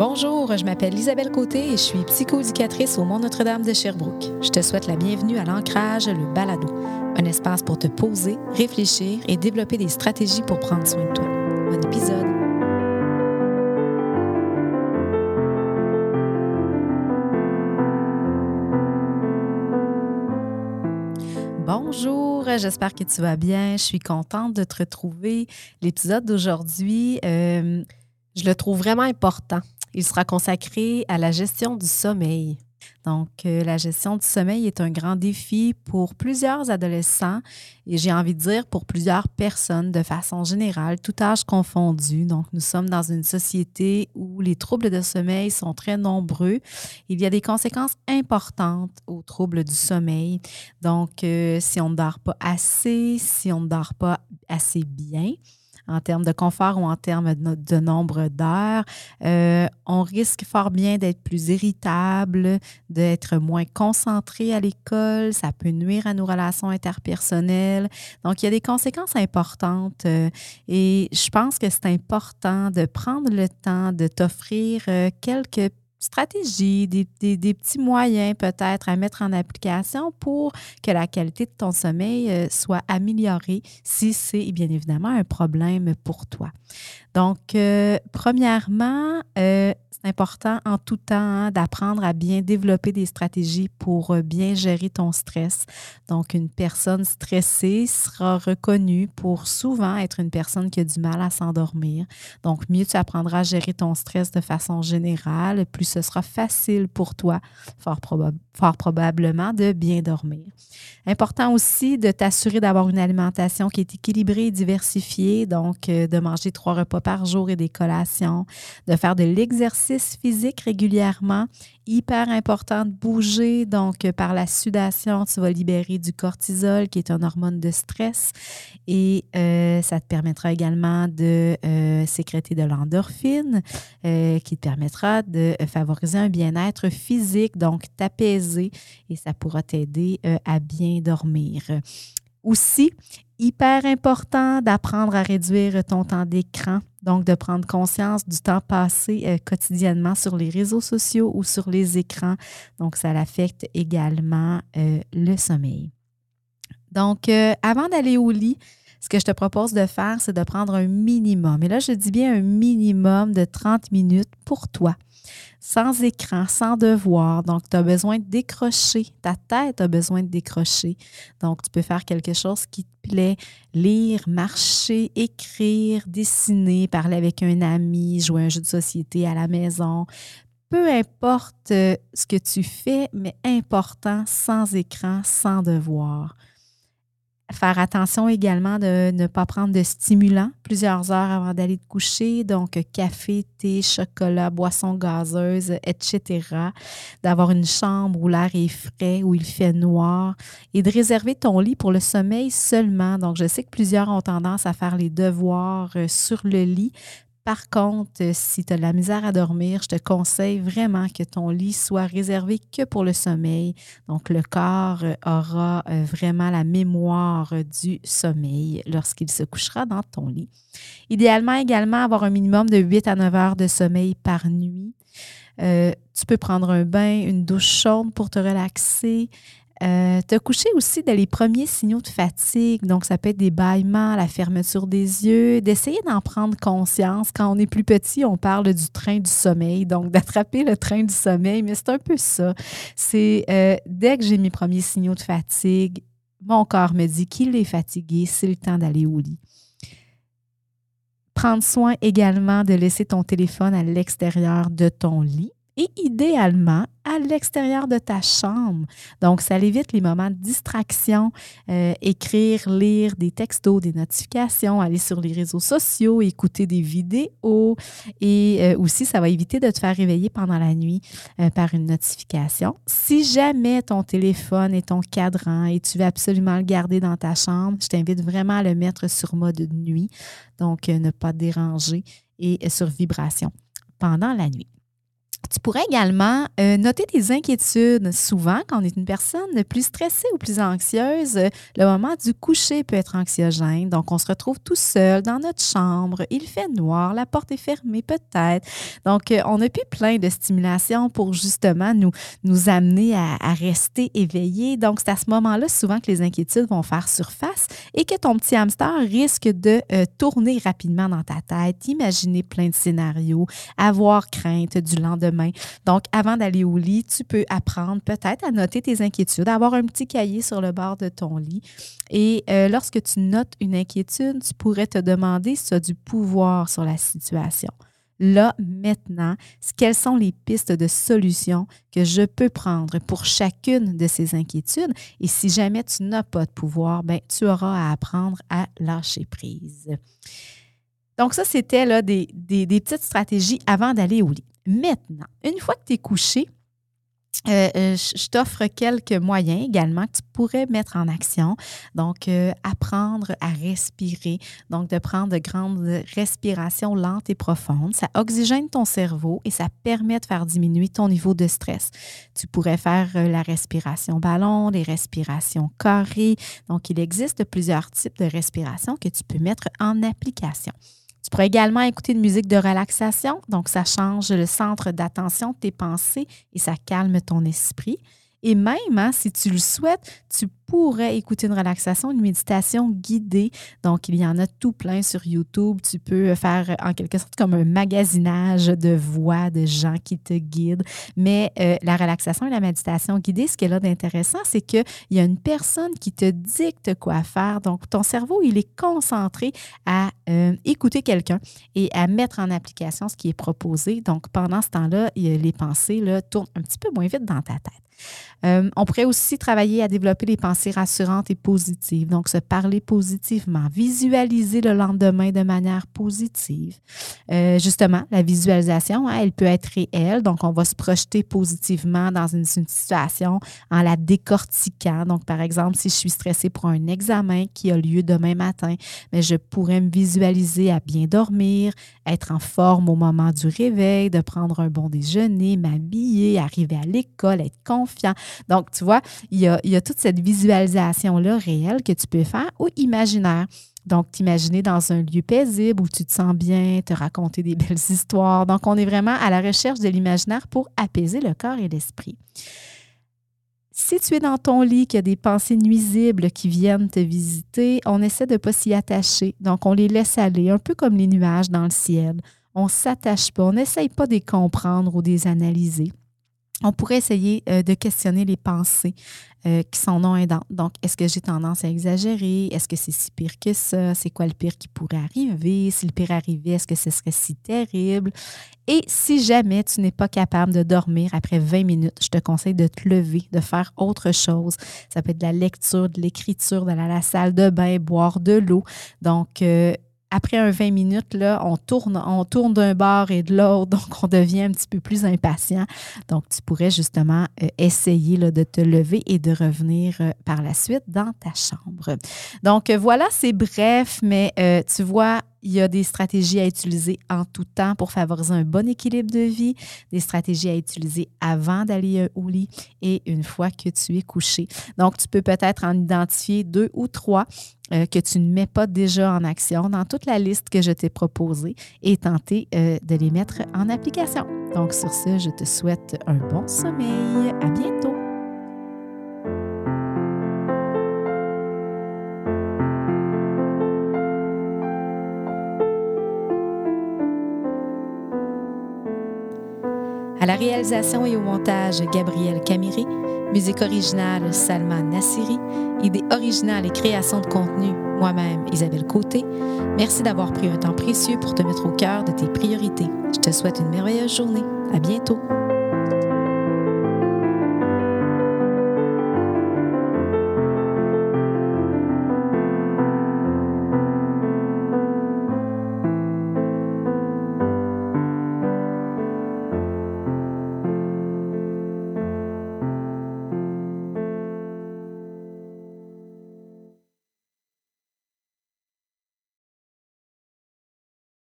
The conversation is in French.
Bonjour, je m'appelle Isabelle Côté et je suis psychoéducatrice au Mont Notre-Dame de Sherbrooke. Je te souhaite la bienvenue à l'Ancrage, le balado, un espace pour te poser, réfléchir et développer des stratégies pour prendre soin de toi. Bon épisode. Bonjour, j'espère que tu vas bien. Je suis contente de te retrouver. L'épisode d'aujourd'hui, euh, je le trouve vraiment important. Il sera consacré à la gestion du sommeil. Donc, euh, la gestion du sommeil est un grand défi pour plusieurs adolescents et j'ai envie de dire pour plusieurs personnes de façon générale, tout âge confondu. Donc, nous sommes dans une société où les troubles de sommeil sont très nombreux. Il y a des conséquences importantes aux troubles du sommeil. Donc, euh, si on ne dort pas assez, si on ne dort pas assez bien, en termes de confort ou en termes de, nombre d'heures. Euh, on risque fort bien d'être plus irritable, d'être moins concentré à l'école. Ça peut nuire à nos relations interpersonnelles. Donc, il y a des conséquences importantes euh, et je pense que c'est important de prendre le temps de t'offrir euh, quelques stratégies, des, petits moyens peut-être à mettre en application pour que la qualité de ton sommeil euh, soit améliorée si c'est bien évidemment un problème pour toi. Donc, euh, premièrement, euh, c'est important en tout temps hein, d'apprendre à bien développer des stratégies pour bien gérer ton stress. Donc, une personne stressée sera reconnue pour souvent être une personne qui a du mal à s'endormir. Donc, mieux tu apprendras à gérer ton stress de façon générale, plus ce sera facile pour toi, fort, probablement, de bien dormir. Important aussi de t'assurer d'avoir une alimentation qui est équilibrée et diversifiée, donc de manger trois repas par jour et des collations, de faire de l'exercice physique régulièrement. Hyper important de bouger. Donc, euh, par la sudation, tu vas libérer du cortisol, qui est une hormone de stress. Et euh, ça te permettra également de euh, sécréter de l'endorphine, qui te permettra de favoriser un bien-être physique, donc t'apaiser. Et ça pourra t'aider à bien dormir. Aussi, hyper important d'apprendre à réduire ton temps d'écran, donc de prendre conscience du temps passé euh, quotidiennement sur les réseaux sociaux ou sur les écrans. Donc, ça affecte également euh, le sommeil. Donc, euh, avant d'aller au lit, ce que je te propose de faire, c'est de prendre un minimum. Et là, je dis bien un minimum de 30 minutes pour toi sans écran, sans devoir. Donc, tu as besoin de décrocher. Ta tête a besoin de décrocher. Donc, tu peux faire quelque chose qui te plaît, lire, marcher, écrire, dessiner, parler avec un ami, jouer un jeu de société à la maison. Peu importe euh, ce que tu fais, mais important, sans écran, sans devoir. Faire attention également de ne pas prendre de stimulants plusieurs heures avant d'aller te coucher, donc café, thé, chocolat, boissons gazeuses, etc. D'avoir une chambre où l'air est frais, où il fait noir et de réserver ton lit pour le sommeil seulement. Donc, je sais que plusieurs ont tendance à faire les devoirs euh, sur le lit, par contre, euh, si tu as de la misère à dormir, je te conseille vraiment que ton lit soit réservé que pour le sommeil. Donc, le corps euh, aura euh, vraiment la mémoire du sommeil lorsqu'il se couchera dans ton lit. Idéalement, également, avoir un minimum de 8 à 9 heures de sommeil par nuit. tu peux prendre un bain, une douche chaude pour te relaxer. Euh, te coucher aussi dans les premiers signaux de fatigue, donc ça peut être des bâillements, la fermeture des yeux, d'essayer d'en prendre conscience. Quand on est plus petit, on parle du train du sommeil, donc d'attraper le train du sommeil, mais c'est un peu ça. C'est euh, dès que j'ai mes premiers signaux de fatigue, mon corps me dit qu'il est fatigué, c'est le temps d'aller au lit. Prendre soin également de laisser ton téléphone à l'extérieur de ton lit et idéalement à l'extérieur de ta chambre. Donc, ça évite les moments de distraction, euh, écrire, lire des textos, des notifications, aller sur les réseaux sociaux, écouter des vidéos et euh, aussi, ça va éviter de te faire réveiller pendant la nuit euh, par une notification. Si jamais ton téléphone est ton cadran et tu veux absolument le garder dans ta chambre, je t'invite vraiment à le mettre sur mode nuit, donc ne pas déranger et sur vibration pendant la nuit. Tu pourrais également euh, noter tes inquiétudes. Souvent, quand on est une personne plus stressée ou plus anxieuse, le moment du coucher peut être anxiogène. Donc, on se retrouve tout seul dans notre chambre. Il fait noir, la porte est fermée peut-être. Donc, euh, on a plus plein de stimulation pour justement nous, nous amener à, rester éveillés. Donc, c'est à ce moment-là souvent que les inquiétudes vont faire surface et que ton petit hamster risque de euh, tourner rapidement dans ta tête, imaginer plein de scénarios, avoir crainte du lendemain donc, avant d'aller au lit, tu peux apprendre peut-être à noter tes inquiétudes, à avoir un petit cahier sur le bord de ton lit. Et euh, lorsque tu notes une inquiétude, tu pourrais te demander si tu as du pouvoir sur la situation là, maintenant, quelles sont les pistes de solutions que je peux prendre pour chacune de ces inquiétudes? Et si jamais tu n'as pas de pouvoir, ben, tu auras à apprendre à lâcher prise. Donc, ça, c'était là des, des, petites stratégies avant d'aller au lit. Maintenant, une fois que tu es couché, euh, euh, je t'offre quelques moyens également que tu pourrais mettre en action. Donc, euh, apprendre à respirer, donc de prendre de grandes respirations lentes et profondes. Ça oxygène ton cerveau et ça permet de faire diminuer ton niveau de stress. Tu pourrais faire la respiration ballon, les respirations carrées. Donc, il existe plusieurs types de respiration que tu peux mettre en application. Tu pourrais également écouter une musique de relaxation, donc ça change le centre d'attention de tes pensées et ça calme ton esprit. Et même, hein, si tu le souhaites, tu pourrais écouter une relaxation, une méditation guidée. Donc, il y en a tout plein sur YouTube. Tu peux faire en quelque sorte comme un magasinage de voix de gens qui te guident. Mais euh, la relaxation et la méditation guidée, ce qu'elle a d'intéressant, c'est qu'il y a une personne qui te dicte quoi faire. Donc, ton cerveau, il est concentré à euh, écouter quelqu'un et à mettre en application ce qui est proposé. Donc, pendant ce temps-là, les pensées tournent un petit peu moins vite dans ta tête. Euh, on pourrait aussi travailler à développer les pensées rassurantes et positives. Donc, se parler positivement, visualiser le lendemain de manière positive. Euh, justement, la visualisation, hein, elle peut être réelle. Donc, on va se projeter positivement dans une, situation en la décortiquant. Donc, par exemple, si je suis stressée pour un examen qui a lieu demain matin, mais je pourrais me visualiser à bien dormir, être en forme au moment du réveil, de prendre un bon déjeuner, m'habiller, arriver à l'école, être confiant. Donc, tu vois, il y a, toute cette visualisation-là réelle que tu peux faire ou imaginaire. Donc, t'imaginer dans un lieu paisible où tu te sens bien, te raconter des belles histoires. Donc, on est vraiment à la recherche de l'imaginaire pour apaiser le corps et l'esprit. Si tu es dans ton lit, qu'il y a des pensées nuisibles qui viennent te visiter, on essaie de ne pas s'y attacher. Donc, on les laisse aller, un peu comme les nuages dans le ciel. On ne s'attache pas, on n'essaye pas de les comprendre ou de les analyser on pourrait essayer euh, de questionner les pensées euh, qui sont non aidantes. Donc, est-ce que j'ai tendance à exagérer? Est-ce que c'est si pire que ça? C'est quoi le pire qui pourrait arriver? Si le pire arrivait, est-ce que ce serait si terrible? Et si jamais tu n'es pas capable de dormir après 20 minutes, je te conseille de te lever, de faire autre chose. Ça peut être de la lecture, de l'écriture, d'aller à la salle de bain, boire de l'eau. Donc, euh, après un 20 minutes, là, on tourne, on tourne d'un bord et de l'autre, donc on devient un petit peu plus impatient. Donc, tu pourrais justement euh, essayer là, de te lever et de revenir euh, par la suite dans ta chambre. Donc, euh, voilà, c'est bref, mais tu vois, il y a des stratégies à utiliser en tout temps pour favoriser un bon équilibre de vie, des stratégies à utiliser avant d'aller au lit et une fois que tu es couché. Donc, tu peux peut-être en identifier deux ou trois euh, que tu ne mets pas déjà en action dans toute la liste que je t'ai proposée et tenter euh, de les mettre en application. Donc, sur ce, je te souhaite un bon sommeil. À bientôt. La réalisation et au montage, Gabriel Camiri. Musique originale, Salman Nassiri. Idée originale et création de contenu, moi-même, Isabelle Côté. Merci d'avoir pris un temps précieux pour te mettre au cœur de tes priorités. Je te souhaite une merveilleuse journée. À bientôt.